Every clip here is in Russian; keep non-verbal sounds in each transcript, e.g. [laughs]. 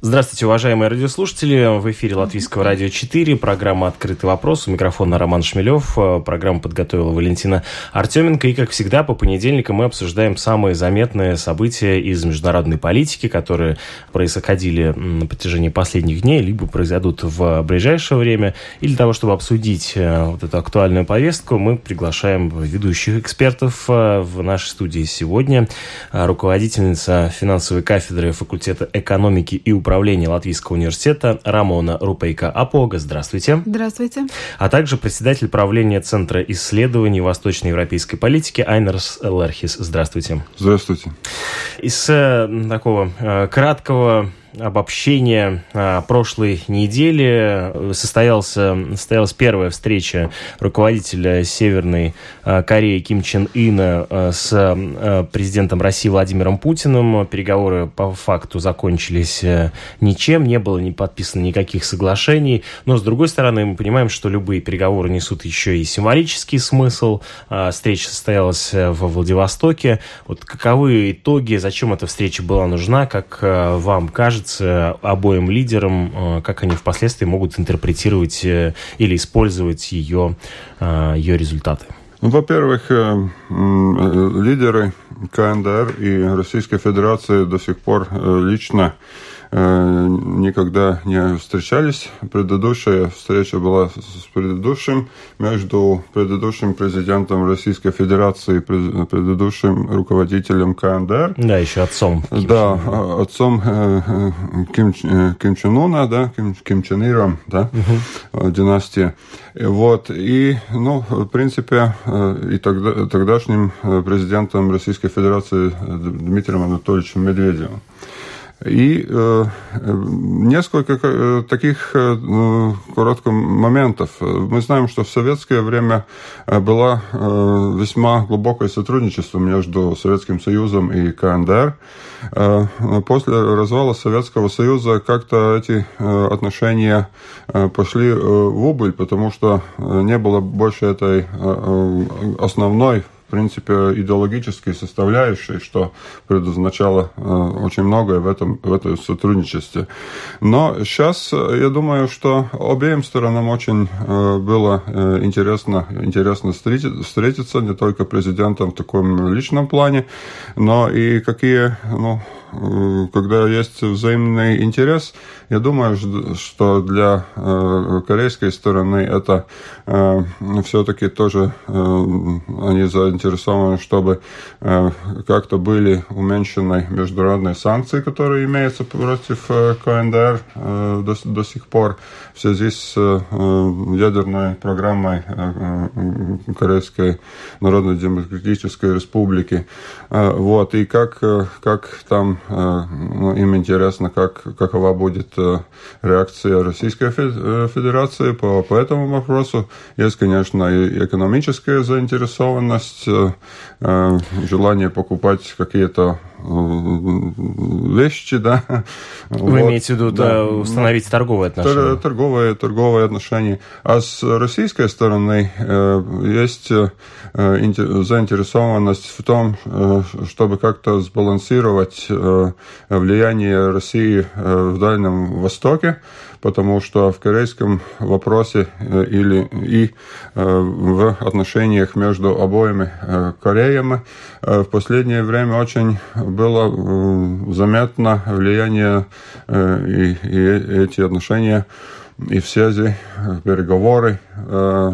Здравствуйте, уважаемые радиослушатели. В эфире Латвийского радио 4, программа «Открытый вопрос». У микрофона Роман Шмелев. Программу подготовила Валентина Артеменко. И, как всегда, по понедельникам мы обсуждаем самые заметные события из международной политики, которые происходили на протяжении последних дней, либо произойдут в ближайшее время. И для того, чтобы обсудить э, вот эту актуальную повестку, мы приглашаем ведущих экспертов э, в нашей студии сегодня. Руководительница финансовой кафедры факультета экономики и управления управления Латвийского университета Рамона Рупейка Апога. Здравствуйте. Здравствуйте. А также председатель правления Центра исследований восточноевропейской политики Айнерс Лерхис. Здравствуйте. Здравствуйте. Из э, такого э, краткого обобщение а, прошлой недели состоялся, состоялась первая встреча руководителя Северной а, Кореи Ким Чен Ына а, с а, президентом России Владимиром Путиным. Переговоры по факту закончились ничем, не было не подписано никаких соглашений. Но, с другой стороны, мы понимаем, что любые переговоры несут еще и символический смысл. А, встреча состоялась во Владивостоке. Вот каковы итоги, зачем эта встреча была нужна, как вам кажется, кажется, обоим лидерам, э, как они впоследствии могут интерпретировать э, или использовать ее, э, ее результаты? Ну, во-первых, лидеры КНДР и Российской Федерации до сих пор лично никогда не встречались. Предыдущая встреча была с предыдущим, между предыдущим президентом Российской Федерации и предыдущим руководителем КНДР. Да, еще отцом. Ким да, а, отцом э, э, Ким, Ким Чен Уна, да, Ким, Ким Чен Иром, да, угу. династия. Вот, и, ну, в принципе, и тогда, тогдашним президентом Российской Федерации Дмитрием Анатольевичем Медведевым. И э, несколько э, таких э, ну, коротких моментов. Мы знаем, что в советское время э, было э, весьма глубокое сотрудничество между Советским Союзом и КНДР. Э, после развала Советского Союза как-то эти э, отношения э, пошли э, в убыль, потому что э, не было больше этой э, основной в принципе, идеологической составляющей, что предназначало э, очень многое в этом, в этом сотрудничестве. Но сейчас, э, я думаю, что обеим сторонам очень э, было интересно, интересно встретиться, не только президентом в таком личном плане, но и какие, ну, когда есть взаимный интерес, я думаю, что для э, корейской стороны это э, все-таки тоже э, они заинтересованы, чтобы как-то были уменьшены международные санкции, которые имеются против КНДР до, до сих пор в связи с ядерной программой Корейской Народно-Демократической Республики. Вот, и как, как там ну, им интересно, как, какова будет э, реакция Российской э, Федерации по, по этому вопросу. Есть, конечно, и экономическая заинтересованность, э, желание покупать какие-то вещи, да. Вы вот. имеете в виду да, установить ну, торговые отношения? Торговые, торговые отношения. А с российской стороны э, есть э, заинтересованность в том, э, чтобы как-то сбалансировать э, влияние России э, в Дальнем Востоке потому что в корейском вопросе э, или и э, в отношениях между обоими э, Кореями в последнее время очень было заметно влияние и, и эти отношения и в связи переговоры э,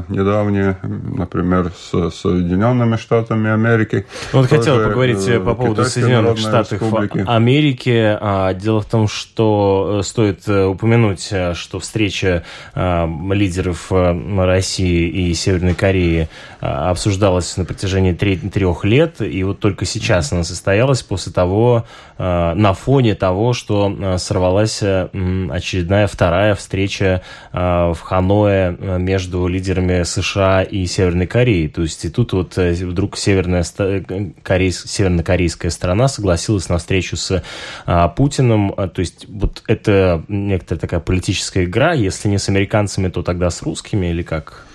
недавние, например, с Соединенными Штатами Америки. Ну, вот хотел поговорить э, по поводу Соединенных Штатов Республики. Америки. А, дело в том, что э, стоит э, упомянуть, что встреча лидеров России и Северной Кореи обсуждалась на протяжении трех лет, и вот только сейчас она состоялась после того, на фоне того, что сорвалась очередная вторая встреча в Ханое между лидерами США и Северной Кореи. То есть и тут вот э, вдруг северная, корейс, севернокорейская страна согласилась на встречу с а, Путиным. То есть вот это некоторая такая политическая игра. Если не с американцами, то тогда с русскими или как?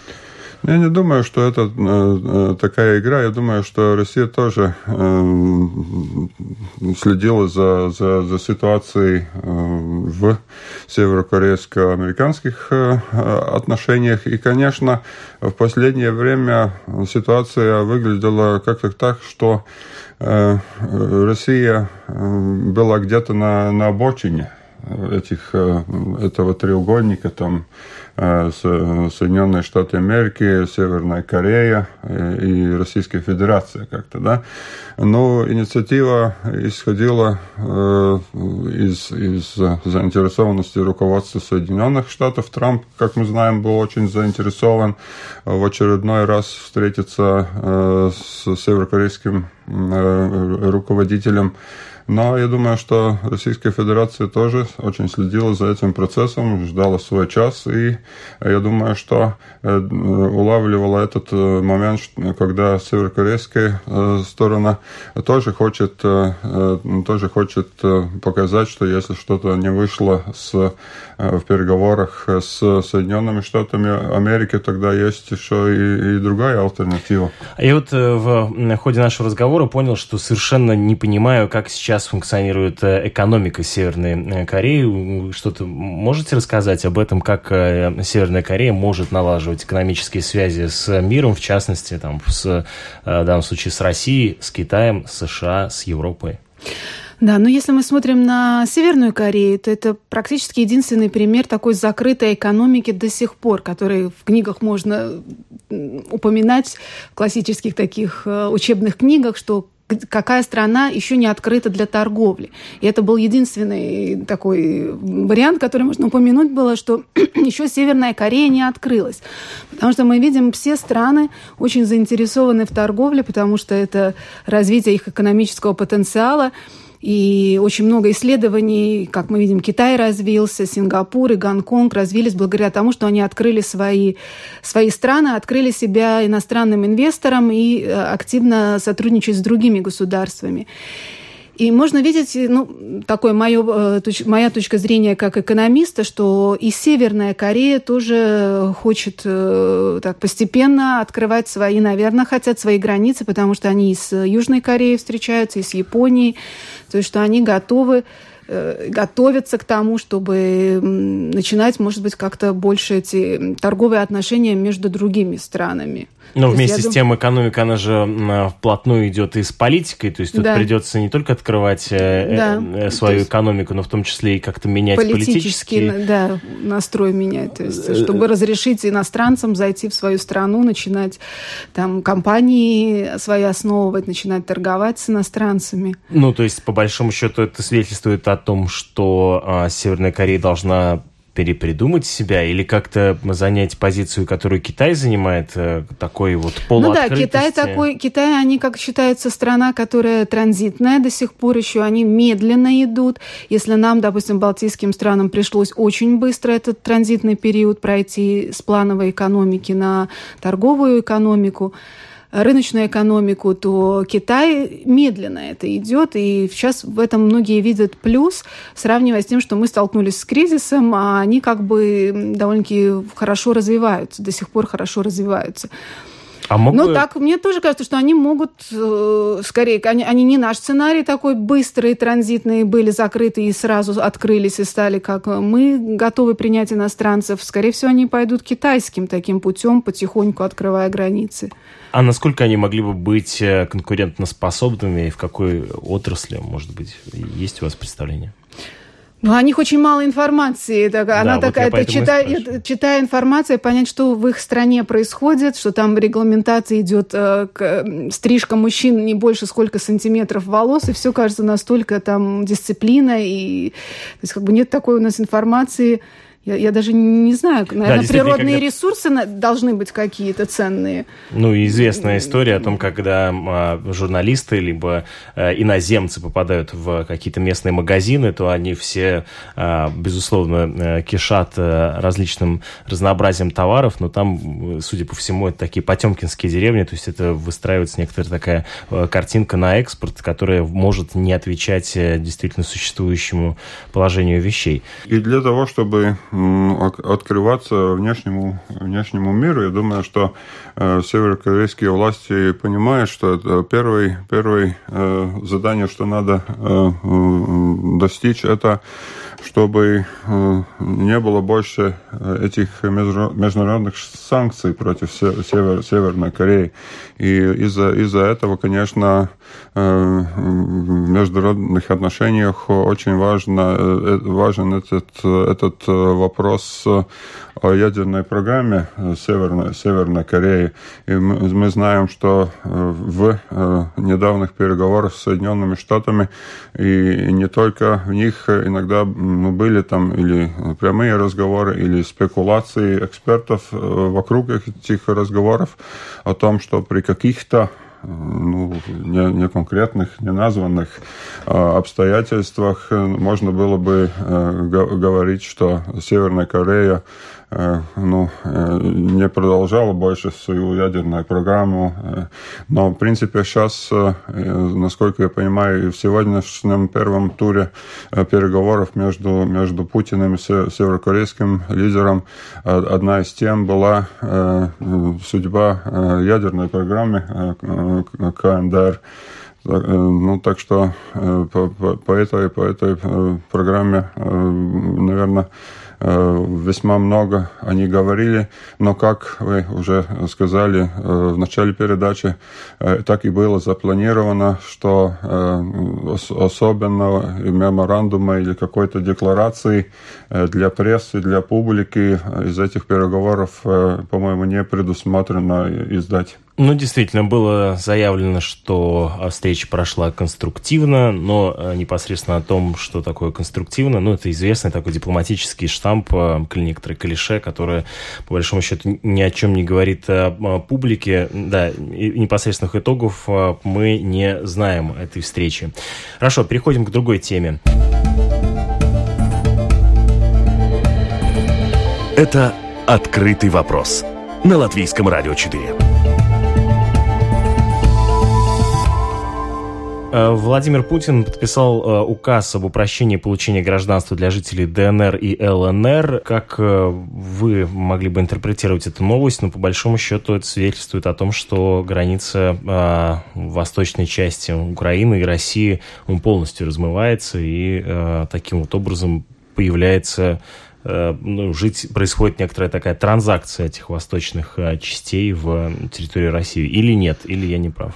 Я не думаю, что это э, такая игра. Я думаю, что Россия тоже э, следила за, за, за ситуацией э, в северокорейско-американских э, отношениях. И, конечно, в последнее время ситуация выглядела как-то так, что э, Россия э, была где-то на, на обочине этих, э, этого треугольника, там, э, Соединенные Штаты Америки, Северная Корея э, и Российская Федерация как-то, да. Но инициатива исходила из, из заинтересованности руководства Соединенных Штатов. Трамп, как мы знаем, был очень заинтересован в очередной раз встретиться с северокорейским руководителем но я думаю, что Российская Федерация тоже очень следила за этим процессом, ждала свой час, и я думаю, что э, улавливала этот э, момент, когда северокорейская э, сторона тоже хочет, тоже хочет показать, что если что-то не вышло с, в переговорах с Соединенными Штатами Америки, тогда есть еще и, и другая альтернатива. Я вот в ходе нашего разговора понял, что совершенно не понимаю, как сейчас сейчас функционирует э, экономика Северной э, Кореи. Что-то можете рассказать об этом, как э, Северная Корея может налаживать экономические связи с миром, в частности, там, с, в данном случае с Россией, с Китаем, с США, с Европой? Да, но если мы смотрим на Северную Корею, то это практически единственный пример такой закрытой экономики до сих пор, который в книгах можно упоминать, в классических таких учебных книгах, что какая страна еще не открыта для торговли. И это был единственный такой вариант, который можно упомянуть было, что [clears throat] еще Северная Корея не открылась. Потому что мы видим, все страны очень заинтересованы в торговле, потому что это развитие их экономического потенциала. И очень много исследований, как мы видим, Китай развился, Сингапур и Гонконг развились благодаря тому, что они открыли свои, свои страны, открыли себя иностранным инвесторам и э, активно сотрудничают с другими государствами. И можно видеть, ну, такое мое, э, моя точка зрения как экономиста, что и Северная Корея тоже хочет э, так постепенно открывать свои, наверное, хотят свои границы, потому что они и с Южной Кореей встречаются, и с Японией, то есть что они готовы Э, готовятся к тому, чтобы начинать, может быть, как-то больше эти торговые отношения между другими странами. Но то вместе с тем экономика, она же вплотную идет и с политикой, то есть тут да. придется не только открывать э, да. э, свою экономику, но в том числе и как-то менять политический, политический да, настрой менять, то есть чтобы разрешить иностранцам зайти в свою страну, начинать там компании свои основывать, начинать торговать с иностранцами. Ну, то есть по большому счету это свидетельствует о том, что а, Северная Корея должна перепридумать себя или как-то занять позицию, которую Китай занимает, э, такой вот полуоткрытости? Ну да, Китай такой, Китай, они как считается страна, которая транзитная до сих пор еще, они медленно идут. Если нам, допустим, балтийским странам пришлось очень быстро этот транзитный период пройти с плановой экономики на торговую экономику, рыночную экономику, то Китай медленно это идет, и сейчас в этом многие видят плюс, сравнивая с тем, что мы столкнулись с кризисом, а они как бы довольно-таки хорошо развиваются, до сих пор хорошо развиваются. А мог ну, бы... так, мне тоже кажется, что они могут, э, скорее, они, они не наш сценарий такой быстрый, транзитные были закрыты и сразу открылись и стали как мы готовы принять иностранцев. Скорее всего, они пойдут китайским таким путем, потихоньку открывая границы. А насколько они могли бы быть э, конкурентоспособными и в какой отрасли, может быть, есть у вас представление? Ну, о них очень мало информации. Так, да, она вот такая, это, читая, читая информацию, понять, что в их стране происходит, что там регламентация идет э, к, стрижка мужчин не больше сколько сантиметров волос, и все кажется настолько там дисциплина, и то есть как бы нет такой у нас информации. Я, я даже не знаю, наверное, да, природные когда... ресурсы должны быть какие-то ценные. Ну, известная история о том, когда а, журналисты либо а, иноземцы попадают в какие-то местные магазины, то они все, а, безусловно, кишат а, различным разнообразием товаров, но там, судя по всему, это такие потемкинские деревни, то есть это выстраивается некоторая такая картинка на экспорт, которая может не отвечать действительно существующему положению вещей. И для того, чтобы открываться внешнему, внешнему миру. Я думаю, что северокорейские власти понимают, что это первое, первое задание, что надо достичь, это чтобы не было больше этих международных санкций против Север, Северной Кореи. И из-за из этого, конечно, в международных отношениях очень важно, важен этот, этот вопрос о ядерной программе Северной, Северной Кореи. И мы, знаем, что в недавних переговорах с Соединенными Штатами и не только в них иногда были там или прямые разговоры, или спекуляции экспертов вокруг этих разговоров о том, что при каких-то ну, не, не конкретных, не названных обстоятельствах можно было бы говорить, что Северная Корея Э, ну, э, не продолжала больше свою ядерную программу. Э, но, в принципе, сейчас, насколько я понимаю, в сегодняшнем первом туре переговоров между, между Путиным и северокорейским лидером одна из тем была судьба ядерной программы КНДР. Ну, так что по, по, по этой, по этой программе, наверное, Э, весьма много они говорили, но, как вы уже сказали э, в начале передачи, э, так и было запланировано, что особенного меморандума или какой-то декларации для прессы, для публики из этих переговоров, по-моему, не предусмотрено издать. Ну, действительно, было заявлено, что встреча прошла конструктивно, но э, непосредственно о том, что такое конструктивно, ну, это известный такой дипломатический штамп, э, некоторые клише, которое, по большому счету, ни о чем не говорит о публике. Да, непосредственных итогов мы не знаем этой встречи. Хорошо, переходим к другой теме. Это «Открытый вопрос» на Латвийском радио 4. Владимир Путин подписал э, указ об упрощении получения гражданства для жителей ДНР и ЛНР. Как э, вы могли бы интерпретировать эту новость? Ну, по большому счету, это свидетельствует о том, что граница восточной части Украины и России он полностью размывается, и таким вот образом появляется ну, жить, происходит некоторая такая транзакция этих восточных частей в территории России. Или нет, или я не прав?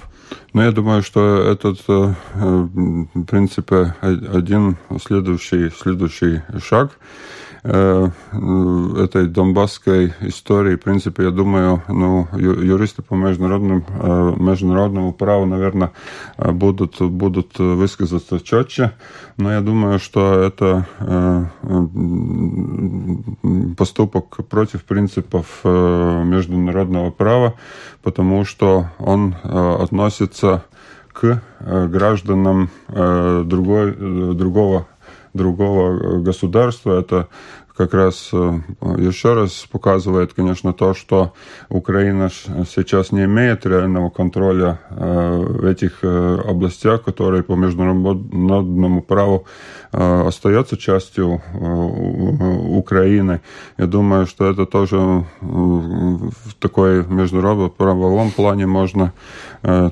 Ну, я думаю, что этот, э, в принципе, один следующий, следующий шаг этой донбасской истории, в принципе, я думаю, ну, юристы по международному, э, международному праву, наверное, будут, будут высказаться четче, но я думаю, что это поступок против принципов международного права, потому что он относится к гражданам другой, другого другого государства. Это как раз э, еще раз показывает, конечно, то, что Украина сейчас не имеет реального контроля э, в этих э, областях, которые по международному праву остается частью Украины. Я думаю, что это тоже в такой международном правовом плане можно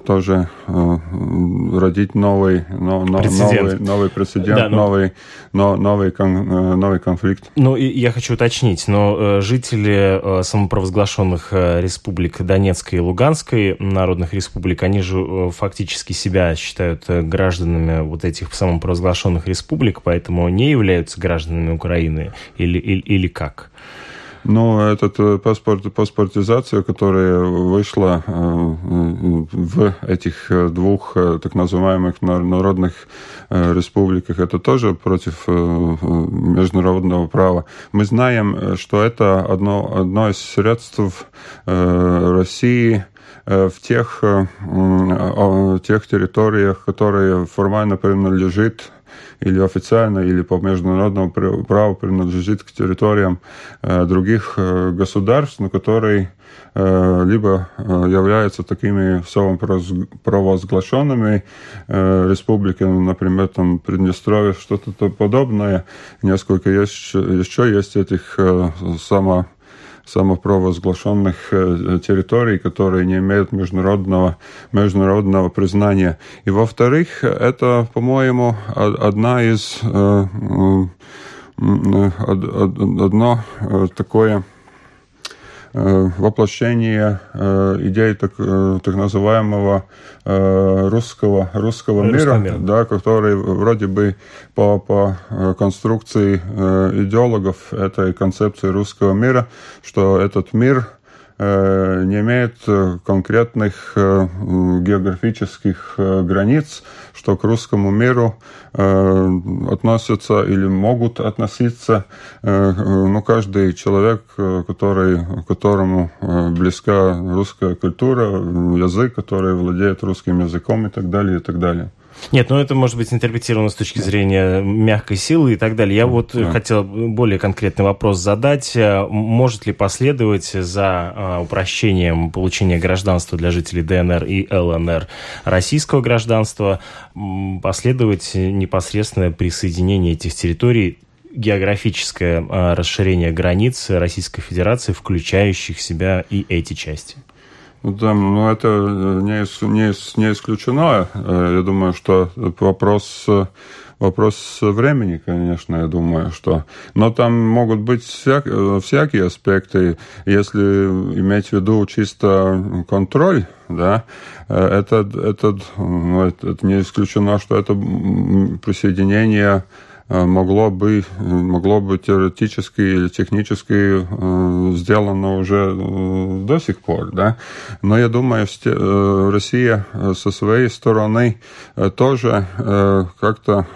тоже родить новый, прецедент. новый, новый прецедент, да, но... новый, новый, новый конфликт. Ну, и я хочу уточнить, но жители самопровозглашенных республик Донецкой и Луганской народных республик, они же фактически себя считают гражданами вот этих самопровозглашенных республик, поэтому не являются гражданами Украины или, или, или как? Ну, этот э, паспорт, паспортизация, которая вышла э, в этих двух э, так называемых народных республиках, это тоже против международного права. Мы знаем, что это одно, одно из средств России – в тех, тех территориях, которые формально принадлежит или официально, или по международному праву принадлежит к территориям других государств, но которые либо являются такими самопровозглашенными республиками, например, там Приднестровье, что-то подобное. Несколько есть, еще есть этих само самопровозглашенных территорий, которые не имеют международного, международного признания. И во-вторых, это, по-моему, одна из одно такое Э, воплощение э, идеи так, э, так называемого русского, русского мира, мира, да, который вроде бы по, по конструкции идеологов этой концепции русского мира, что этот мир не имеет конкретных географических границ, что к русскому миру э, относятся или могут относиться э, ну, каждый человек, который, которому э, близка русская культура, язык, который владеет русским языком и так далее, и так далее. Нет, ну это может быть интерпретировано с точки зрения мягкой силы и так далее. Я вот да. хотел более конкретный вопрос задать. Может ли последовать за а, упрощением получения гражданства для жителей ДНР и ЛНР российского гражданства последовать непосредственное присоединение этих территорий географическое а, расширение границ Российской Федерации, включающих в себя и эти части? Да, ну это э, не, не, не исключено. Э, я думаю, что вопрос, вопрос времени, конечно, я думаю, что... Но там могут быть всяк, э, всякие аспекты. Если иметь в виду чисто контроль, да, это, это, ну, это, это не исключено, что это присоединение Э, могло бы, могло бы теоретически или технически э, сделано уже э, до сих пор, да. Но я думаю, Россия со своей стороны тоже как-то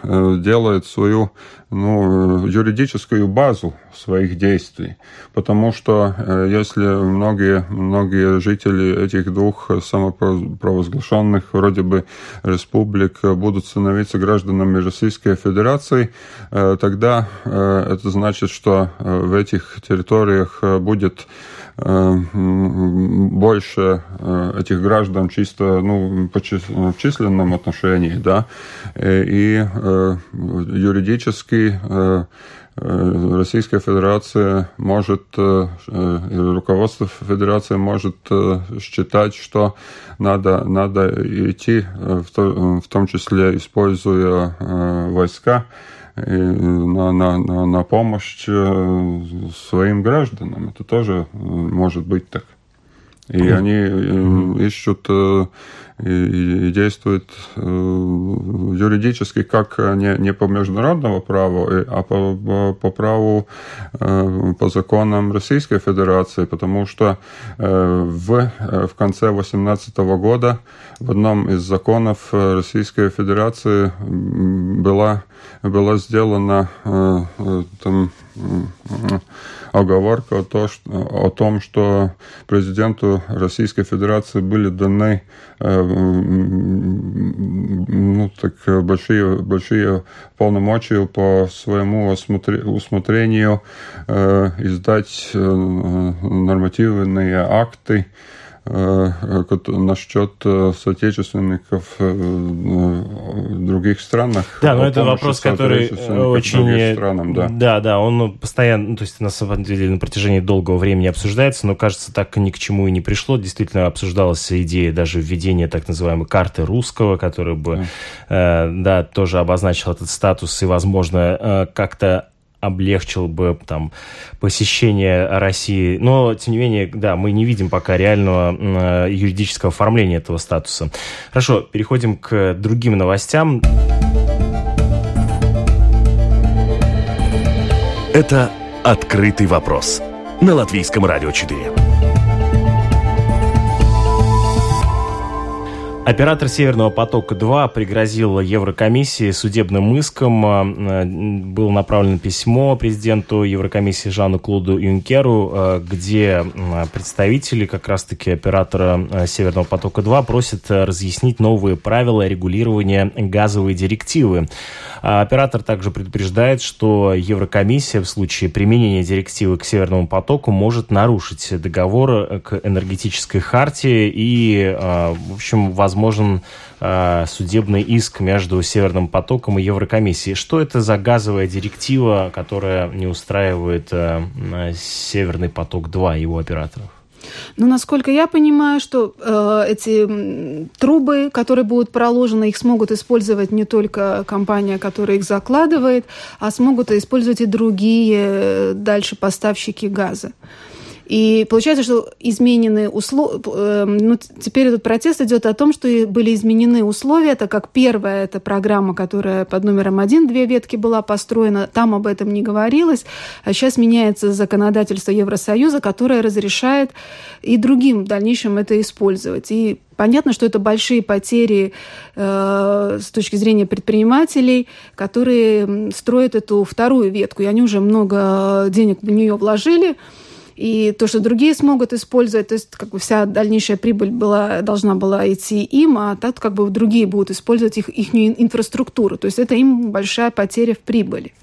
делает свою ну, юридическую базу своих действий. Потому что э, если многие, многие жители этих двух самопровозглашенных вроде бы республик будут становиться гражданами Российской Федерации, э, тогда э, это значит, что в этих территориях будет больше этих граждан чисто ну, в численном отношении, да, и юридически Российская Федерация может, руководство Федерации может считать, что надо, надо идти, в том числе используя войска, на, на, на, на помощь своим гражданам. Это тоже может быть так. И они ищут и, и действует э, юридически как не, не по международному праву, а по, по праву, э, по законам Российской Федерации, потому что э, в, в конце 2018 года в одном из законов Российской Федерации была, была сделана там, оговорка то, что, о том, что президенту Российской Федерации были даны э, ну, так, большие, большие полномочия по своему усмотрению э, издать э, нормативные акты, насчет э, соотечественников э, в других странах. Да, но это вопрос, который очень... Странам, да. да, да, он постоянно, ну, то есть на самом деле на протяжении долгого времени обсуждается, но кажется, так ни к чему и не пришло. Действительно обсуждалась идея даже введения так называемой карты русского, которая бы, да, э, да тоже обозначил этот статус и, возможно, э, как-то облегчил бы там посещение России. Но, тем не менее, да, мы не видим пока реального э, юридического оформления этого статуса. Хорошо, переходим к другим новостям. Это «Открытый вопрос» на Латвийском радио 4. Оператор «Северного потока-2» пригрозил Еврокомиссии судебным иском. А, было направлено письмо президенту Еврокомиссии Жану Клуду Юнкеру, а, где представители как раз-таки оператора а, «Северного потока-2» просят разъяснить новые правила регулирования газовой директивы. Оператор также предупреждает, что Еврокомиссия в случае применения директивы к «Северному потоку» может нарушить договор к энергетической хартии и, в общем, возможно, возможен э, судебный иск между Северным потоком и Еврокомиссией. Что это за газовая директива, которая не устраивает э, Северный поток-2 его операторов? Ну, насколько я понимаю, что э, эти трубы, которые будут проложены, их смогут использовать не только компания, которая их закладывает, а смогут использовать и другие э, дальше поставщики газа. И получается, что изменены условия, эм, ну, теперь этот протест идет о том, что были изменены условия, это как первая эта программа, которая под номером один, две ветки была построена, там об этом не говорилось, а сейчас меняется законодательство Евросоюза, которое разрешает и другим в дальнейшем это использовать. И Понятно, что это большие потери э, с точки зрения предпринимателей, которые строят эту вторую ветку, и они уже много денег в нее вложили и то, что другие смогут использовать, то есть как бы вся дальнейшая прибыль была, должна была идти им, а так как бы другие будут использовать их, их инфраструктуру. То есть это им большая потеря в прибыли.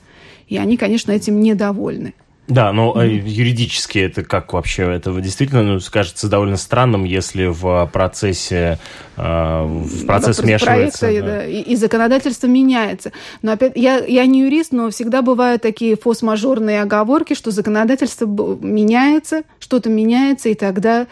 И они, конечно, этим недовольны. Да, но mm-hmm. юридически это как вообще? Это действительно ну, кажется довольно странным, если в процессе э, в процесс да, вмешивается. Проекта, да. Да, и, и законодательство меняется. Но опять, я, я не юрист, но всегда бывают такие фос-мажорные оговорки, что законодательство меняется, что-то меняется, и тогда Э,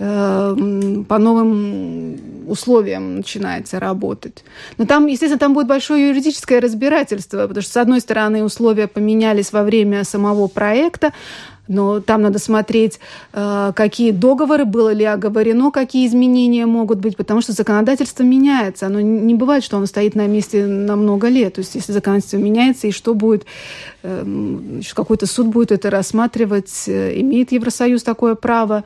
по новым условиям начинается работать. Но там, естественно, там будет большое юридическое разбирательство, потому что, с одной стороны, условия поменялись во время самого проекта, но там надо смотреть, э, какие договоры, было ли оговорено, какие изменения могут быть, потому что законодательство меняется. Оно не бывает, что оно стоит на месте на много лет. То есть если законодательство меняется, и что будет, эм, какой-то суд будет это рассматривать, э, имеет Евросоюз такое право,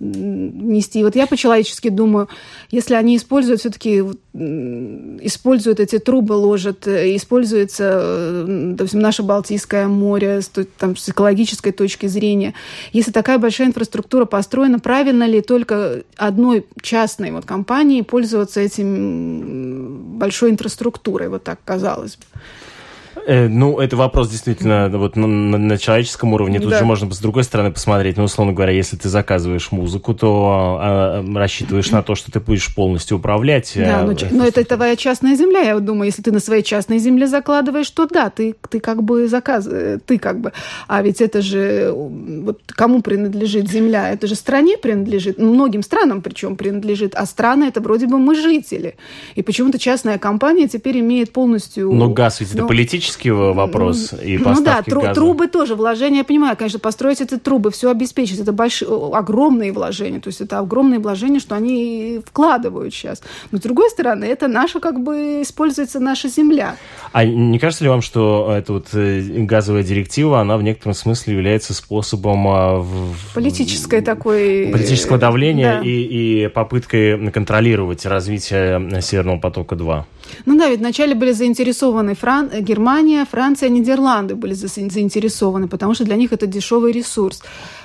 нести. Вот я по-человечески думаю, если они используют все-таки, используют эти трубы, ложат, э, используется, э, допустим, наше Балтийское море там, с экологической точки зрения, если такая большая инфраструктура построена, правильно ли только одной частной вот компании пользоваться этим большой инфраструктурой, вот так казалось бы? Э, ну, это вопрос действительно вот на, на, на человеческом уровне. Тут да. же можно с другой стороны посмотреть. Ну, условно говоря, если ты заказываешь музыку, то а рассчитываешь на то, что ты будешь полностью управлять. Да, но, но это твоя частная земля. Я думаю, если ты на своей частной земле закладываешь, то да, ты, ты как бы заказ, ты как бы. А ведь это же вот кому принадлежит земля? Это же стране принадлежит, ну, многим странам причем принадлежит, а страны это вроде бы мы жители. И почему-то частная компания теперь имеет полностью. Но газ ведь ну, это политически технический вопрос и Ну да, тру- газа. трубы тоже, вложения, я понимаю, конечно, построить эти трубы, все обеспечить, это большие, огромные вложения, то есть это огромные вложения, что они вкладывают сейчас. Но с другой стороны, это наша, как бы, используется наша земля. А не кажется ли вам, что эта вот э, газовая директива, она в некотором смысле является способом... А, Политической такой... Политического давления да. и, и попыткой контролировать развитие Северного потока-2? Ну да, ведь вначале были заинтересованы Фран... Германия, Франция, Нидерланды были заинтересованы, потому что для них это дешевый ресурс.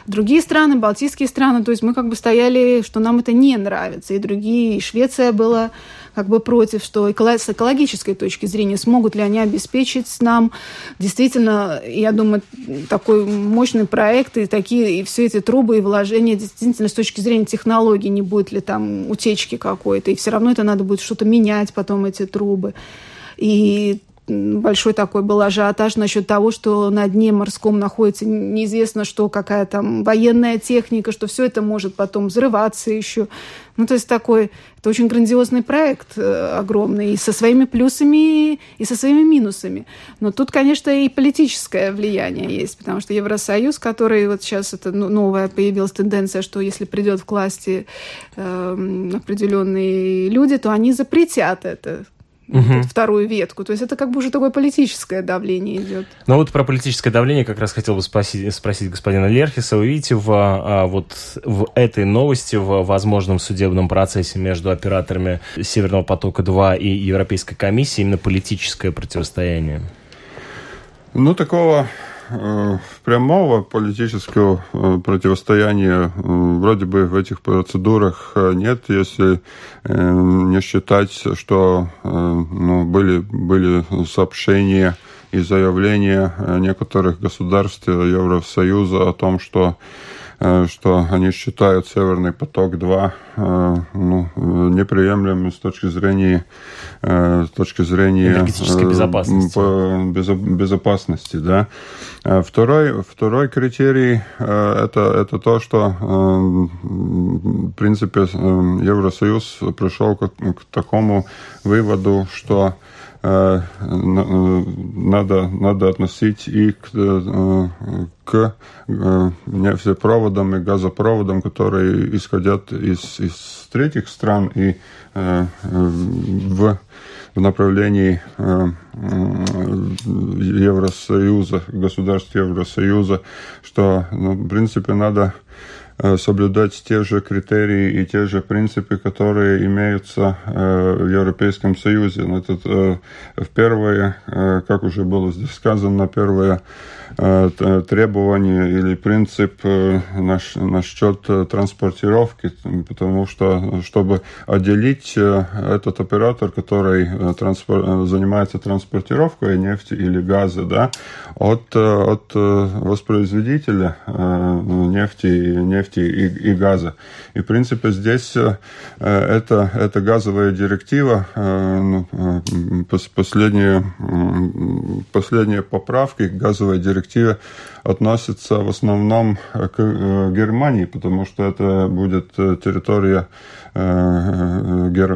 Другие страны, балтийские страны, то есть мы как бы стояли, что нам это не нравится, и другие, и Швеция была как бы против, что с экологической точки зрения смогут ли они обеспечить нам действительно, я думаю, такой мощный проект и такие, и все эти трубы и вложения действительно с точки зрения технологий не будет ли там утечки какой-то, и все равно это надо будет что-то менять потом эти трубы. И большой такой был ажиотаж насчет того, что на дне морском находится неизвестно что, какая там военная техника, что все это может потом взрываться еще. Ну, то есть такой, это очень грандиозный проект э, огромный, и со своими плюсами, и со своими минусами. Но тут, конечно, и политическое влияние есть, потому что Евросоюз, который вот сейчас это ну, новая появилась тенденция, что если придет в власти э, определенные люди, то они запретят это угу. вторую ветку. То есть это как бы уже такое политическое давление идет. Ну вот про политическое давление как раз хотел бы спросить, спросить господина Лерхиса. Вы видите в, а, вот в этой новости, в возможном судебном процессе между операторами Северного потока-2 и Европейской комиссии именно политическое противостояние? Ну, такого прямого политического э, противостояния э, вроде бы в этих процедурах нет, если не считать, что ну, были, были сообщения и заявления некоторых государств Евросоюза о том, что Э, что они считают Северный поток-2 э, ну, неприемлемым с точки зрения, э, с точки зрения энергетической безопасности. безопасности да. Второй, второй критерий это, это то, что в принципе Евросоюз пришел к, к такому выводу, что Э, надо, надо относить и к, э, к э, нефтепроводам и газопроводам, которые исходят из, из третьих стран и в, в направлении Евросоюза, государств Евросоюза, что, ну, в принципе, надо Э, соблюдать те же критерии и те же принципы, которые имеются э, в Европейском Союзе. Это э, в первое, как уже было здесь сказано, первое требование или принцип насчет транспортировки, потому что, чтобы отделить этот оператор, который транспор... занимается транспортировкой нефти или газа, да, от, от воспроизводителя нефти, нефти и, и газа. И, в принципе, здесь э, это, это газовая директива, э, ну, э, последние, последние поправки газовой директиве относятся в основном к Германии, потому что это будет территория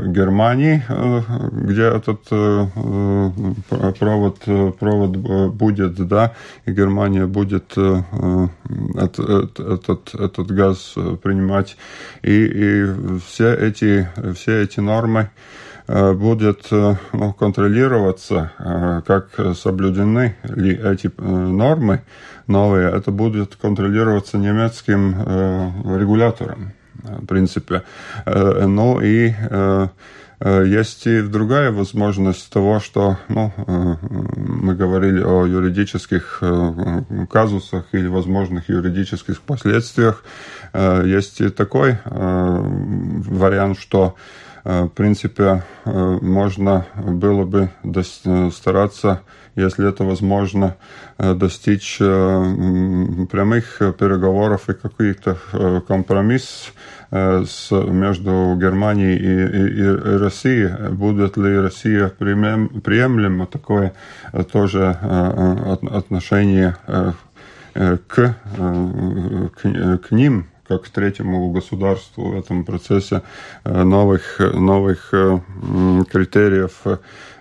Германии, где этот провод, провод будет, да, и Германия будет этот, этот, этот газ принимать. И, и все, эти, все эти нормы будет ну, контролироваться, как соблюдены ли эти нормы новые. Это будет контролироваться немецким регулятором в принципе. Э, ну и э, э, есть и другая возможность того, что ну, мы говорили о юридических казусах или возможных юридических последствиях. Есть и такой вариант, что в принципе можно было бы стараться если это возможно, э, достичь э, прямых переговоров и каких-то э, компромисс с, между Германией и, и, и Россией. Будет ли Россия приемлемо такое тоже отношение к, к, к ним, как третьему государству в этом процессе новых, новых критериев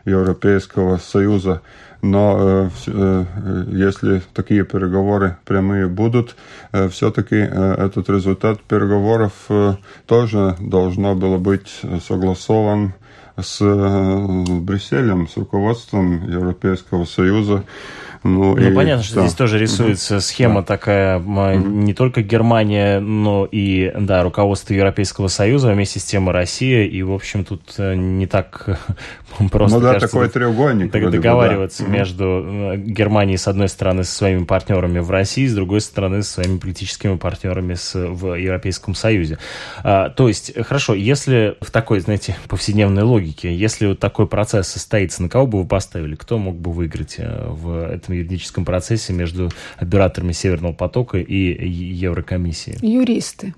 Европейского Союза. Но э, э, если такие переговоры прямые будут, э, все-таки этот результат переговоров тоже должно было быть согласован с Брюсселем, с руководством Европейского Союза. Ну, ну и, понятно, что да. здесь тоже рисуется схема да. такая, не только Германия, но и, да, руководство Европейского Союза, вместе с тем и Россия, и, в общем, тут э, не так [laughs] просто, Ну да, кажется, такой треугольник. Так, договариваться бы, да. между э, Германией, с одной стороны, со своими партнерами в России, с другой стороны, со своими политическими партнерами с, в Европейском Союзе. А, то есть, хорошо, если в такой, знаете, повседневной логике, если вот такой процесс состоится, на кого бы вы поставили? Кто мог бы выиграть э, в этом этом юридическом процессе между операторами Северного потока и Еврокомиссией? Юристы.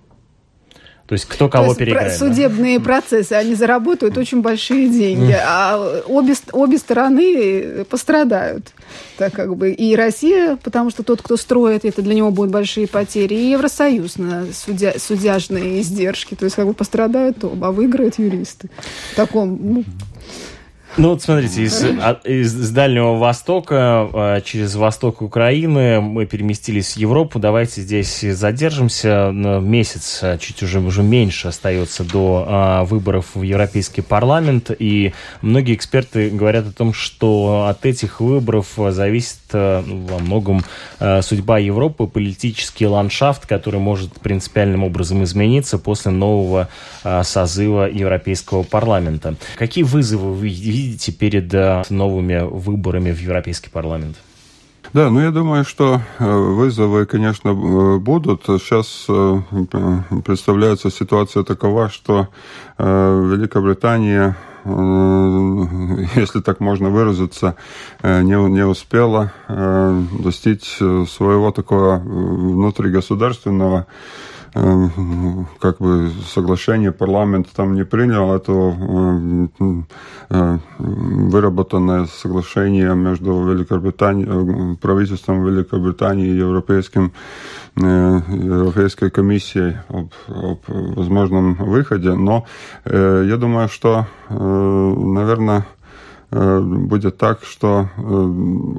То есть кто кого То есть переиграет. Судебные да? процессы, они заработают очень большие деньги, а обе, обе стороны пострадают. Так как бы и Россия, потому что тот, кто строит, это для него будут большие потери, и Евросоюз на судя, судяжные издержки. То есть как бы пострадают оба, а выиграют юристы. В таком ну, Ну вот смотрите, из, из Дальнего Востока а, через восток Украины мы переместились в Европу. Давайте здесь задержимся. Месяц, а, чуть уже, уже меньше остается до а, выборов в Европейский парламент. И многие эксперты говорят о том, что от этих выборов зависит во многом судьба Европы, политический ландшафт, который может принципиальным образом измениться после нового созыва Европейского парламента. Какие вызовы вы видите перед э, новыми выборами в Европейский парламент? Да, ну я думаю, что э, вызовы, конечно, э, будут. Сейчас представляется ситуация такова, что Великобритания [laughs] если так можно выразиться, не, не успела достичь своего такого внутригосударственного как бы соглашение парламент там не принял, это э, э, выработанное соглашение между Великобританией, э, правительством Великобритании и Европейским Европейской комиссией об, об возможном выходе. Но я думаю, что, наверное, Э, будет так, что э,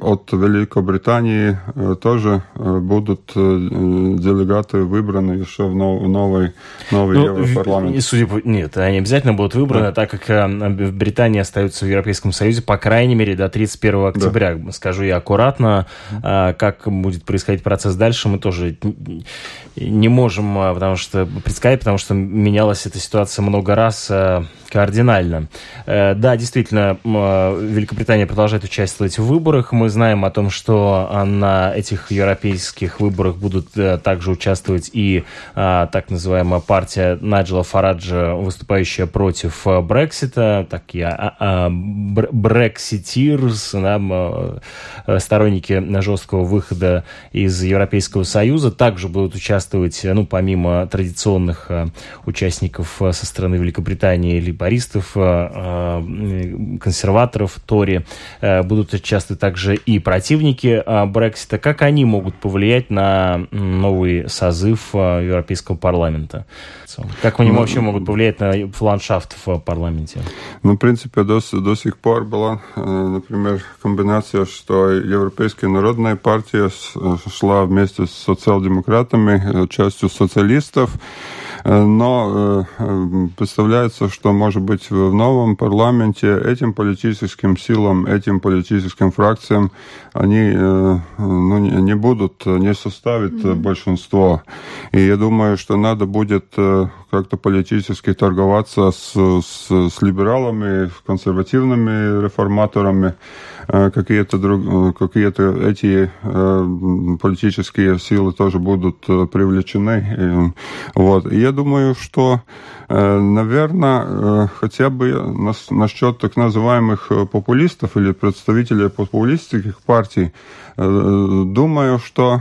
от Великобритании э, тоже будут делегаты выбраны еще в новый, новый ну, Европарламент. Судя по... Нет, они обязательно будут выбраны, да. так как Британия остается в Европейском Союзе, по крайней мере, до 31 октября. Да. Скажу я аккуратно, как будет происходить процесс дальше, мы тоже не можем потому что предсказать, потому что менялась эта ситуация много раз кардинально. Да, действительно, Великобритания продолжает участвовать в выборах. Мы знаем о том, что а, на этих европейских выборах будут э, также участвовать и а, так называемая партия Наджела Фараджа, выступающая против э, Брексита, такие а, а, брекситирс, да, э, сторонники жесткого выхода из Европейского Союза, также будут участвовать, ну, помимо традиционных участников со стороны Великобритании, либористов, консерваторов, Тори, э, будут участвовать также и противники э, Брексита. Как они могут повлиять на новый созыв э, Европейского парламента? Как они ну, вообще могут повлиять на ландшафт в парламенте? Ну, в принципе, до, до сих пор была, например, комбинация, что Европейская народная партия шла вместе с социал-демократами, частью социалистов, но представляется, что, может быть, в новом парламенте этим политическим силам, этим политическим фракциям они ну, не будут, не составят mm-hmm. большинство. И я думаю, что надо будет uh, как-то политически торговаться с, с, с либералами, консервативными реформаторами, какие-то друг, какие-то эти политические силы тоже будут привлечены. Вот. И я думаю, что, наверное, хотя бы насчет так называемых популистов или представителей популистских партий, думаю, что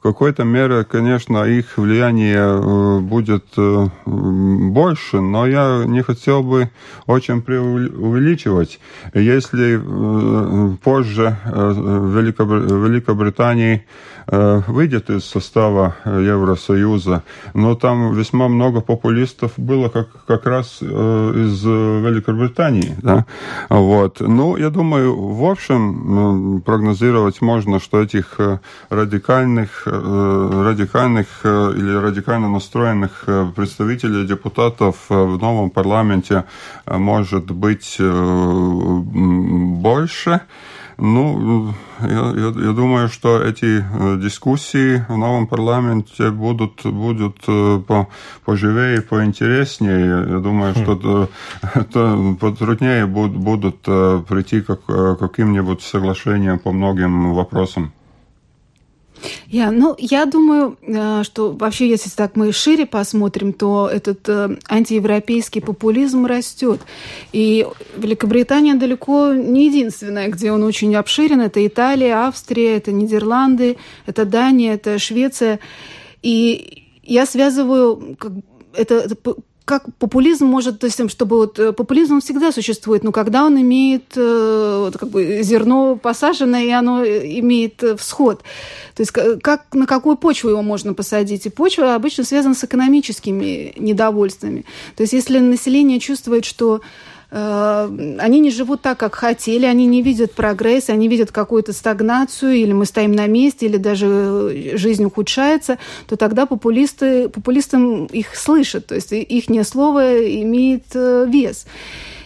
в какой-то мере, конечно, их влияние э, будет э, больше, но я не хотел бы очень преувеличивать. Если э, позже в Великобритании выйдет из состава Евросоюза, но там весьма много популистов было как, как раз из Великобритании. Да? Вот. Ну, я думаю, в общем, прогнозировать можно, что этих радикальных Э, радикальных э, или радикально настроенных э, представителей депутатов в новом парламенте может быть больше. Ну, я, я, я думаю, что эти дискуссии в новом парламенте будут, будут по, поживее, поинтереснее. Я думаю, хм. что то, потруднее будут, будут прийти к каким-нибудь соглашениям по многим вопросам. Я, ну, я думаю, э, что вообще, если так мы шире посмотрим, то этот э, антиевропейский популизм растет. И Великобритания далеко не единственная, где он очень обширен. Это Италия, Австрия, это Нидерланды, это Дания, это Швеция. И я связываю это, это как популизм может, то есть, чтобы вот э, популизм он всегда существует, но когда он имеет э, как бы зерно посаженное, и оно э, имеет всход. То есть как, на какую почву его можно посадить? И почва обычно связана с экономическими недовольствами. То есть если население чувствует, что они не живут так, как хотели, они не видят прогресс, они видят какую-то стагнацию, или мы стоим на месте, или даже жизнь ухудшается, то тогда популисты, популистам их слышат, то есть их слово имеет э, вес.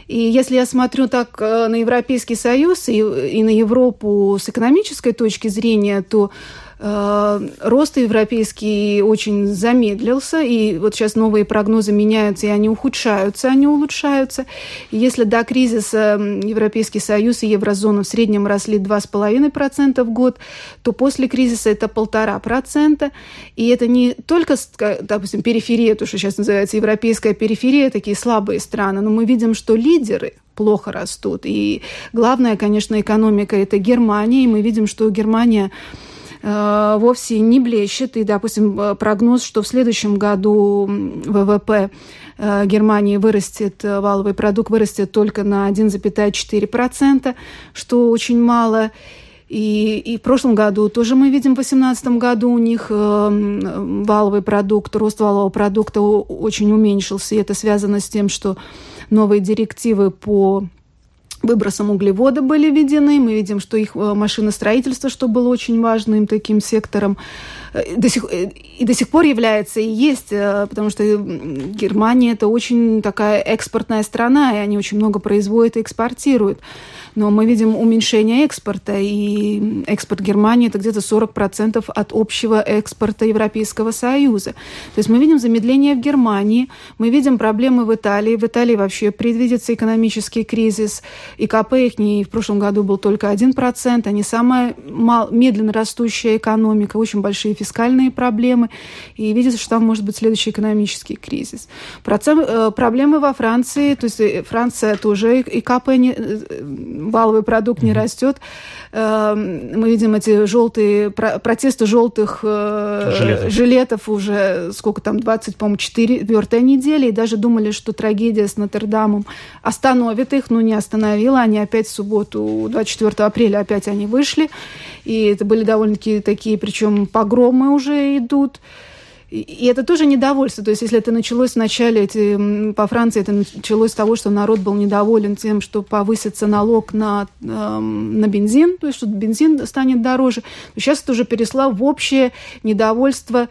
И если я смотрю так э, на Европейский Союз и, и на Европу с экономической точки зрения, то Э, рост европейский очень замедлился, и вот сейчас новые прогнозы меняются, и они ухудшаются, они улучшаются. Если до кризиса Европейский Союз и еврозона в среднем росли 2,5% в год, то после кризиса это полтора процента. И это не только, допустим, периферия, то, что сейчас называется европейская периферия, такие слабые страны, но мы видим, что лидеры плохо растут. И главная, конечно, экономика – это Германия, и мы видим, что Германия Э, вовсе не блещет. И, допустим, э, прогноз, что в следующем году ВВП э, Германии вырастет, валовый продукт вырастет только на 1,4%, что очень мало. И, и в прошлом году тоже мы видим, в 2018 году у них валовый продукт, рост валового продукта очень уменьшился. И это связано с тем, что новые директивы по выбросом углевода были введены. Мы видим, что их э, машиностроительство, что было очень важным таким сектором, до сих, э, и до сих пор является и есть, потому что Германия это очень такая экспортная страна, и они очень много производят и экспортируют но мы видим уменьшение экспорта, и экспорт Германии это где-то 40% от общего экспорта Европейского Союза. То есть мы видим замедление в Германии, мы видим проблемы в Италии. В Италии вообще предвидится экономический кризис. И КП их не в прошлом году был только 1%. Они самая мал, медленно растущая экономика, очень большие фискальные проблемы. И видится, что там может быть следующий экономический кризис. Процент, э, проблемы во Франции, то есть э, Франция тоже и КП не, э, валовый продукт не растет. Эм, мы видим эти желтые, протесты желтых жилетов. жилетов уже, сколько там, 20, по-моему, 4 недели, и даже думали, что трагедия с Нотр-Дамом остановит их, но не остановила. Они опять в субботу, 24 апреля опять они вышли, и это были довольно-таки такие, причем погромы уже идут. И это тоже недовольство. То есть, если это началось в начале, эти, по Франции это началось с того, что народ был недоволен тем, что повысится налог на, э, на бензин, то есть, что бензин станет дороже, сейчас это уже перешло в общее недовольство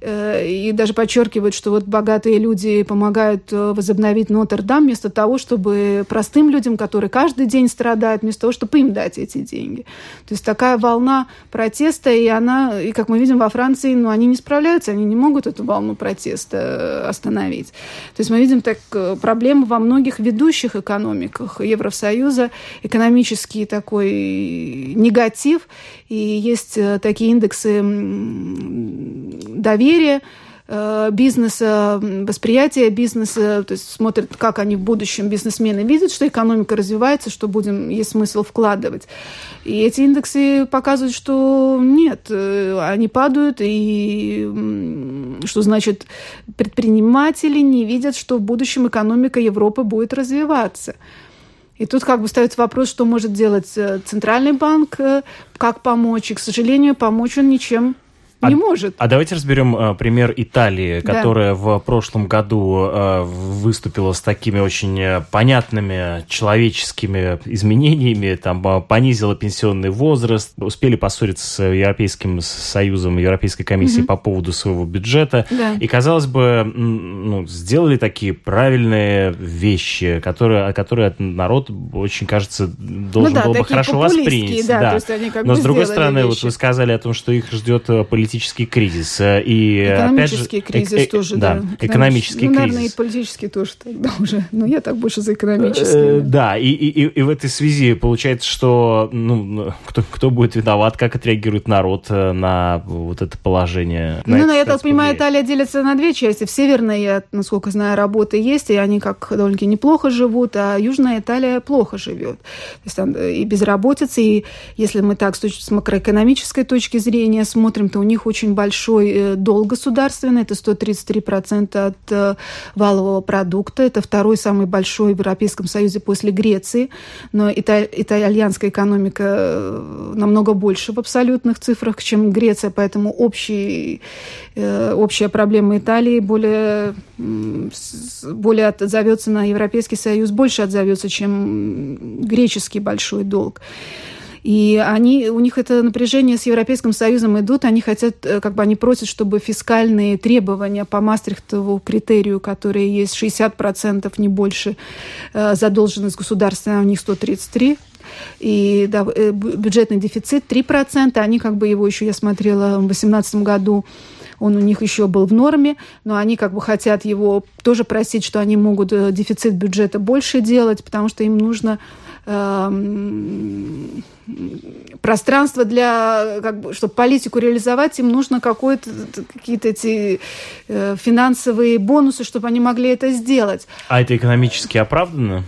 и даже подчеркивают, что вот богатые люди помогают э, возобновить Нотр-Дам вместо того, чтобы простым людям, которые каждый день страдают, вместо того, чтобы им дать эти деньги. То есть такая волна протеста, и она, и как мы видим во Франции, ну, они не справляются, они не могут эту волну протеста э, остановить. То есть мы видим так проблемы во многих ведущих экономиках Евросоюза, экономический такой негатив, и есть такие индексы доверие э, бизнеса, восприятие бизнеса, то есть смотрят, как они в будущем бизнесмены видят, что экономика развивается, что будем, есть смысл вкладывать. И эти индексы показывают, что нет, э, они падают, и что значит предприниматели не видят, что в будущем экономика Европы будет развиваться. И тут как бы ставится вопрос, что может делать э, Центральный банк, как помочь. И, к сожалению, помочь он ничем не а, может. А давайте разберем а, пример Италии, да. которая в прошлом году а, выступила с такими очень э, понятными человеческими изменениями, там а, понизила пенсионный возраст, успели поссориться с Европейским Союзом, Европейской комиссией угу. по поводу своего бюджета, да. и казалось бы, ну, сделали такие правильные вещи, которые, которые народ очень кажется должен ну, да, был бы хорошо воспринять. Да, да. Но с другой стороны, вещи. вот вы сказали о том, что их ждет политический политический кризис. Э, и, экономический опять же, кризис э, тоже, да. да. Экономический ну, кризис. наверное, и политический тоже тогда уже. Но я так больше за экономический. Э, да, и, и, и в этой связи получается, что ну, кто, кто будет виноват, как отреагирует народ на вот это положение? Ну, это, я так понимаю, Италия делится на две части. В Северной, я, насколько знаю, работы есть, и они как довольно-таки неплохо живут, а Южная Италия плохо живет. То есть там и безработица, и если мы так с макроэкономической точки зрения смотрим, то у них них очень большой долг государственный, это 133% от валового продукта, это второй самый большой в Европейском Союзе после Греции, но итальянская экономика намного больше в абсолютных цифрах, чем Греция, поэтому общий, общая проблема Италии более, более отзовется на Европейский Союз, больше отзовется, чем греческий большой долг. И они, у них это напряжение с Европейским Союзом идут, они хотят, э, как бы они просят, чтобы фискальные требования по Мастрихтову критерию, которые есть 60% не больше э, задолженность государства, а у них 133, и да, э, бюджетный дефицит 3%, они как бы его еще, я смотрела в 2018 году, он у них еще был в норме, но они как бы хотят его тоже просить, что они могут дефицит бюджета больше делать, потому что им нужно пространство для, как бы, чтобы политику реализовать, им нужно какое-то, какие-то эти э, финансовые бонусы, чтобы они могли это сделать. А это экономически оправданно?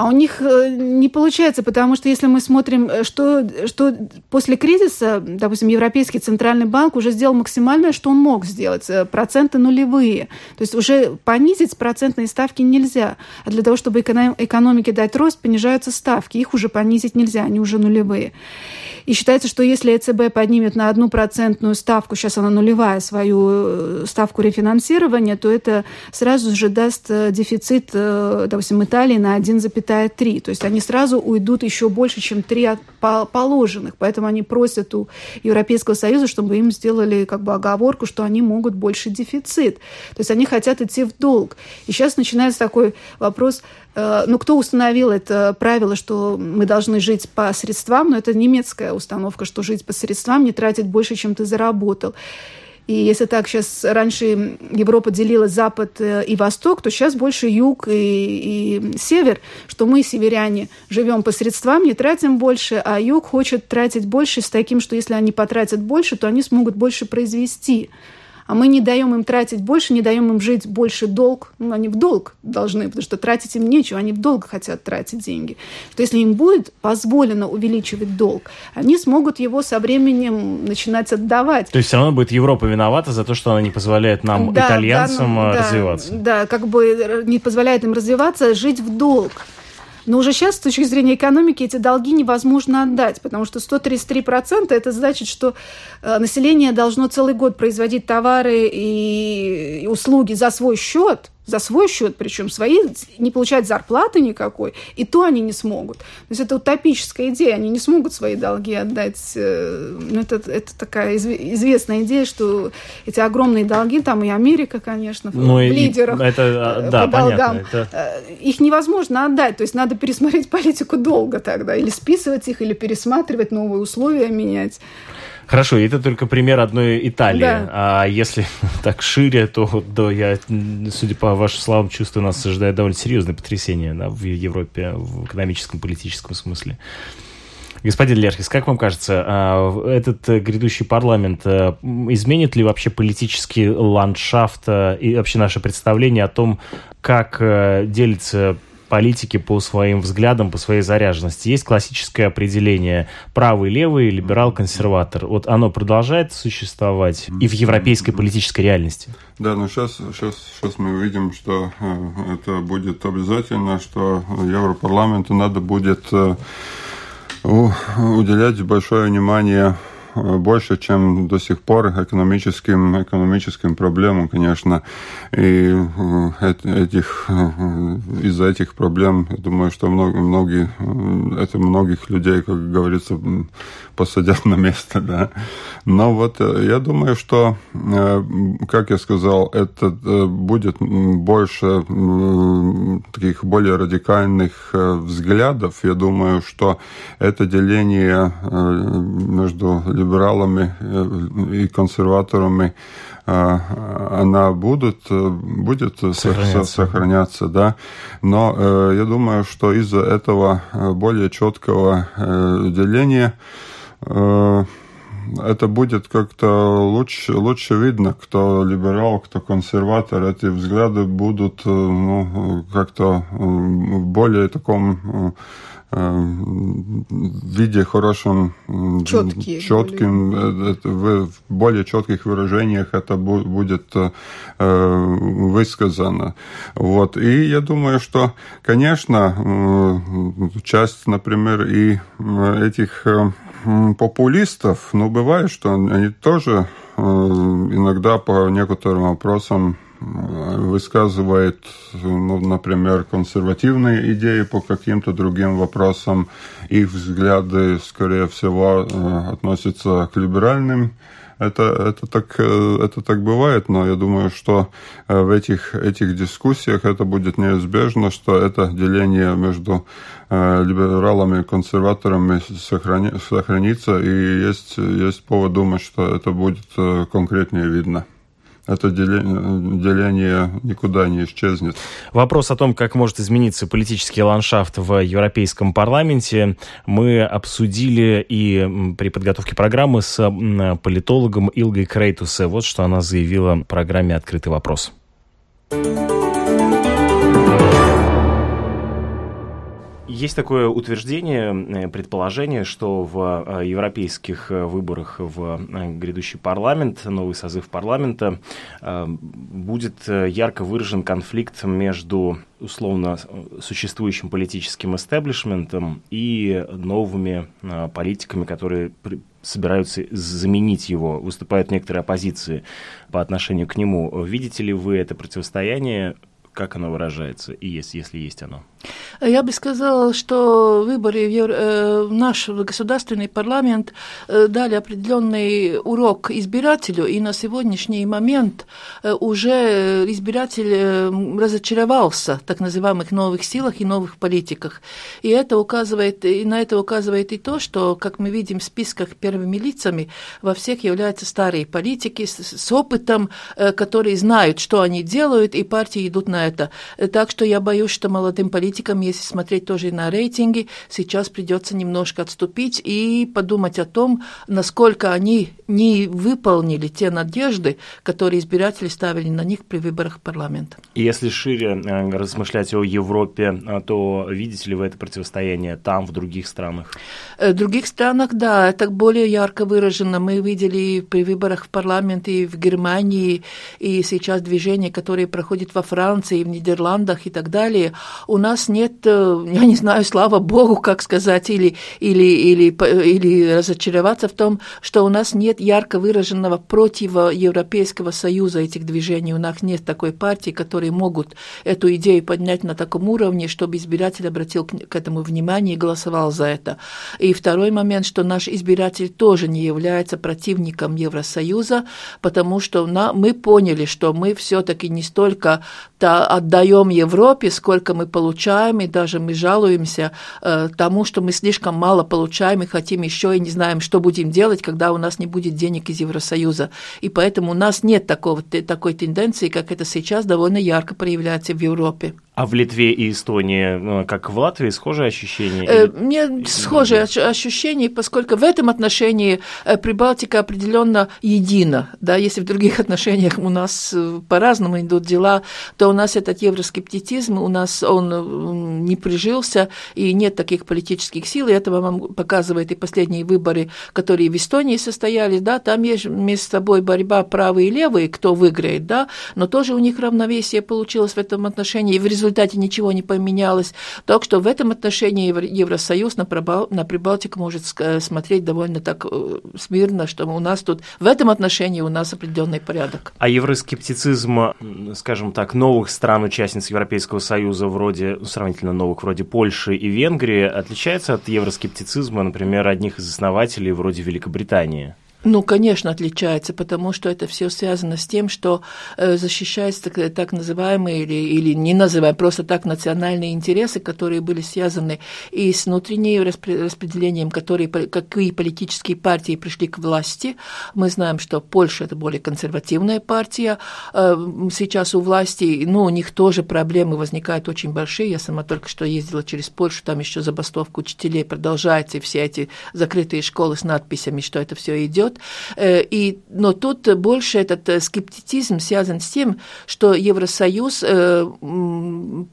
А у них э, не получается, потому что если мы смотрим, э, что, что после кризиса, допустим, Европейский центральный банк уже сделал максимальное, что он мог сделать, э, проценты нулевые. То есть уже понизить процентные ставки нельзя. А для того, чтобы экономике дать рост, понижаются ставки. Их уже понизить нельзя, они уже нулевые. И считается, что если ЕЦБ поднимет на одну процентную ставку, сейчас она нулевая, свою ставку рефинансирования, то это сразу же даст дефицит, допустим, Италии на 1,3. То есть они сразу уйдут еще больше, чем 3 от положенных. Поэтому они просят у Европейского Союза, чтобы им сделали как бы оговорку, что они могут больше дефицит. То есть они хотят идти в долг. И сейчас начинается такой вопрос, Э, ну, кто установил это правило, что мы должны жить по средствам? Но это немецкая установка, что жить по средствам, не тратить больше, чем ты заработал. И если так сейчас раньше Европа делила Запад э, и Восток, то сейчас больше Юг и, и Север, что мы, северяне, живем по средствам, не тратим больше, а Юг хочет тратить больше с таким, что если они потратят больше, то они смогут больше произвести а мы не даем им тратить больше, не даем им жить больше долг. Ну, они в долг должны, потому что тратить им нечего, они в долг хотят тратить деньги. Что если им будет позволено увеличивать долг, они смогут его со временем начинать отдавать. То есть все равно будет Европа виновата за то, что она не позволяет нам, да, итальянцам, да, ну, развиваться. Да, как бы не позволяет им развиваться, жить в долг. Но уже сейчас, с точки зрения экономики, эти долги невозможно отдать, потому что 133% это значит, что э, население должно целый год производить товары и услуги за свой счет, за свой счет, причем свои, не получать зарплаты никакой, и то они не смогут. То есть это утопическая идея, они не смогут свои долги отдать. Э, ну, это, это такая известная идея, что эти огромные долги, там и Америка, конечно, ну, в лидерах это, э, да, по долгам, это... Э, их невозможно отдать, то есть надо пересмотреть политику долго тогда, или списывать их, или пересматривать, новые условия менять. Хорошо, это только пример одной Италии. Да. А если [laughs] так шире, то да, я, судя по вашим словам, чувствую, нас ожидает довольно серьезное потрясение да, в Европе в экономическом, политическом смысле. Господин Лерхис, как вам кажется, а, этот грядущий парламент а, изменит ли вообще политический ландшафт а, и вообще наше представление о том, как делится политики по своим взглядам, по своей заряженности. Есть классическое определение правый, левый, либерал, консерватор. Вот оно продолжает существовать и в европейской политической реальности. Да, но сейчас, сейчас, сейчас мы увидим, что э, это будет обязательно, что Европарламенту надо будет э, уделять большое внимание больше, чем до сих пор экономическим, экономическим проблемам, конечно. И э, этих, э, из-за этих проблем, я думаю, что многие, это многих людей, как говорится, посадят на место, да. Но вот э, я думаю, что, как я сказал, это будет больше таких более радикальных взглядов. Я думаю, что это деление между либералами э, и консерваторами э, она будут, э, будет сохраняться. сохраняться, да. Но я думаю, что из-за этого более четкого деления это будет как-то лучше, лучше видно, кто либерал, кто консерватор. Эти взгляды будут ну, как-то в более таком виде хорошем, Четкие, четким, более. в более четких выражениях это будет высказано. Вот. И я думаю, что, конечно, часть, например, и этих популистов, ну, бывает, что они тоже иногда по некоторым вопросам высказывает, ну, например, консервативные идеи по каким-то другим вопросам. Их взгляды, скорее всего, э, относятся к либеральным. Это, это, так, э, это так бывает, но я думаю, что э, в этих, этих дискуссиях это будет неизбежно, что это деление между либералами и консерваторами сохрани, сохранится, и есть, есть повод думать, что это будет конкретнее видно это деление, деление никуда не исчезнет. Вопрос о том, как может измениться политический ландшафт в Европейском парламенте, мы обсудили и при подготовке программы с политологом Илгой Крейтусе. Вот что она заявила в программе «Открытый вопрос». Есть такое утверждение, э, предположение, что в э, европейских э, выборах в грядущий парламент, новый созыв парламента, будет ярко выражен конфликт между условно существующим политическим эстеблишментом и новыми политиками, которые собираются заменить его, выступают некоторые оппозиции по отношению к нему. Видите ли вы это противостояние? Как оно выражается, и есть, если есть оно? Я бы сказала, что выборы в, Евро... Э, в наш государственный парламент э, дали определенный урок избирателю, и на сегодняшний момент э, уже избиратель разочаровался в так называемых новых силах и новых политиках. И это указывает, и на это указывает и то, что, как мы видим в списках первыми лицами, во всех являются старые политики с, с опытом, которые знают, что они делают, и партии идут на это. Так что я боюсь, что молодым политикам если смотреть тоже на рейтинги, сейчас придется немножко отступить и подумать о том, насколько они не выполнили те надежды, которые избиратели ставили на них при выборах в парламент. И если шире э, размышлять о Европе, э, то видите ли вы это противостояние там, в других странах? Э, в других странах, да, это более ярко выражено. Мы видели при выборах в парламент и в Германии, и сейчас движение, которое проходит во Франции, в Нидерландах и так далее. У нас нет, э, [laughs] я не знаю, слава Богу, как сказать, или, или, или, или разочароваться в том, что у нас нет ярко выраженного против Европейского Союза этих движений. У нас нет такой партии, которые могут эту идею поднять на таком уровне, чтобы избиратель обратил к этому внимание и голосовал за это. И второй момент, что наш избиратель тоже не является противником Евросоюза, потому что на, мы поняли, что мы все-таки не столько отдаем Европе, сколько мы получаем и даже мы жалуемся э, тому, что мы слишком мало получаем и хотим еще, и не знаем, что будем делать, когда у нас не будет денег из Евросоюза. И поэтому у нас нет такого, такой тенденции, как это сейчас довольно ярко проявляется в Европе. А в Литве и Эстонии, ну, как в Латвии, схожие ощущения? Э, мне схожие ощущения, поскольку в этом отношении э, Прибалтика определенно едина. Да, если в других [laughs] отношениях у нас э, по-разному идут дела, то у нас этот евроскептицизм, у нас он не прижился, и нет таких политических сил, и это вам показывает и последние выборы, которые в Эстонии состоялись, да, там есть между собой борьба правые и левые, кто выиграет, да, но тоже у них равновесие получилось в этом отношении, и в результате результате ничего не поменялось. Так что в этом отношении Евросоюз на, на Прибалтику может смотреть довольно так э, смирно, что у нас тут в этом отношении у нас определенный порядок. А евроскептицизм, скажем так, новых стран-участниц Европейского Союза, вроде, ну, сравнительно новых, вроде Польши и Венгрии, отличается от евроскептицизма, например, одних из основателей, вроде Великобритании? Ну, конечно, отличается, потому что это все связано с тем, что э, защищаются так, так называемые или, или не называемые, просто так национальные интересы, которые были связаны и с внутренним распределением, которые, какие политические партии пришли к власти. Мы знаем, что Польша – это более консервативная партия. Э, сейчас у власти, ну, у них тоже проблемы возникают очень большие. Я сама только что ездила через Польшу, там еще забастовка учителей продолжается, и все эти закрытые школы с надписями, что это все идет идет. И, но тут больше этот скептицизм связан с тем, что Евросоюз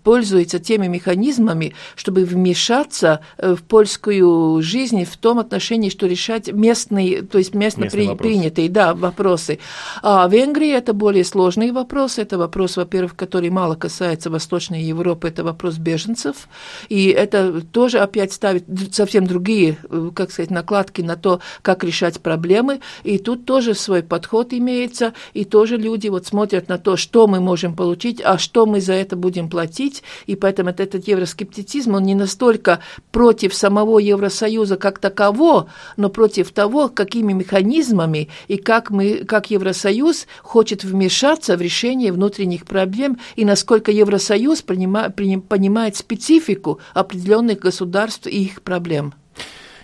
пользуется теми механизмами, чтобы вмешаться в польскую жизнь в том отношении, что решать местные, то есть местно при, принятые да, вопросы. А в Венгрии это более сложный вопрос. Это вопрос, во-первых, который мало касается Восточной Европы, это вопрос беженцев. И это тоже опять ставит совсем другие, э, как сказать, накладки на то, как решать проблемы. И тут тоже свой подход имеется. И тоже люди вот смотрят на то, что мы можем получить, а что мы за это будем платить. И поэтому этот евроскептицизм, он не настолько против самого Евросоюза как такового, но против того, какими механизмами и как мы, как Евросоюз хочет вмешаться в решение внутренних проблем и насколько Евросоюз принима, понимает специфику определенных государств и их проблем.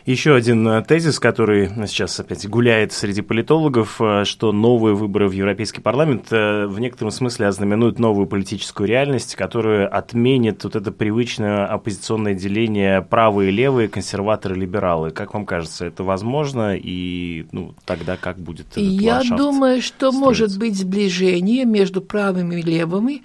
Еще один э, тезис, который сейчас опять гуляет среди политологов, э, что новые выборы в Европейский парламент э, в некотором смысле ознаменуют новую политическую реальность, которая отменит вот это привычное оппозиционное деление правые и левые, консерваторы, либералы. Как вам кажется, это возможно? И ну, тогда как будет этот Я думаю, что строиться? может быть сближение между правыми и левыми.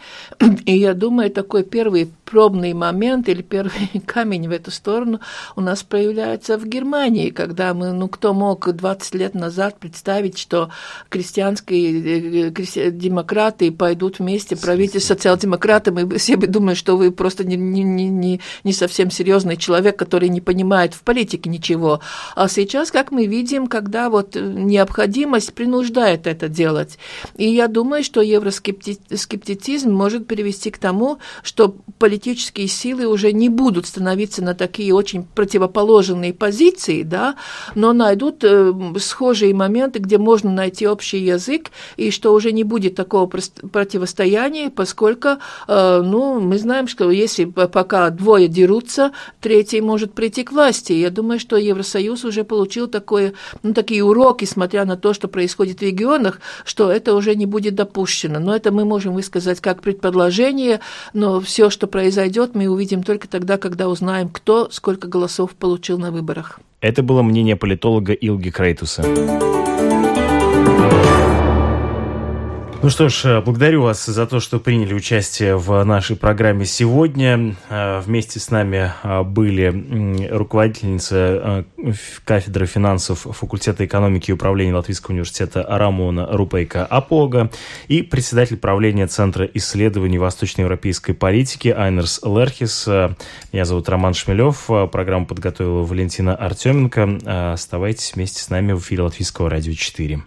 И я думаю, такой первый пробный момент или первый [laughs] камень в эту сторону у нас появляется в Германии, когда мы, ну, кто мог 20 лет назад представить, что крестьянские э, демократы пойдут вместе править с социал-демократами, мы все думали, что вы просто не, не, не, не совсем серьезный человек, который не понимает в политике ничего. А сейчас, как мы видим, когда вот необходимость принуждает это делать. И я думаю, что евроскептицизм может привести к тому, что политические силы уже не будут становиться на такие очень противоположные позиции, позиции, да, но найдут э, схожие моменты, где можно найти общий язык, и что уже не будет такого противостояния, поскольку, э, ну, мы знаем, что если пока двое дерутся, третий может прийти к власти. Я думаю, что Евросоюз уже получил такое, ну, такие уроки, смотря на то, что происходит в регионах, что это уже не будет допущено. Но это мы можем высказать как предположение, но все, что произойдет, мы увидим только тогда, когда узнаем, кто сколько голосов получил на выборах. Это было мнение политолога Илги Крейтуса. Ну что ж, э, благодарю вас за то, что приняли участие в нашей программе сегодня. Э, вместе с нами э, были руководительница кафедры финансов факультета экономики и управления Латвийского университета Рамона Рупейка Апога и председатель правления Центра исследований восточноевропейской политики Айнерс Лерхис. Меня зовут Роман Шмелев. Программу подготовила Валентина Артеменко. Оставайтесь вместе с нами в эфире Латвийского радио 4.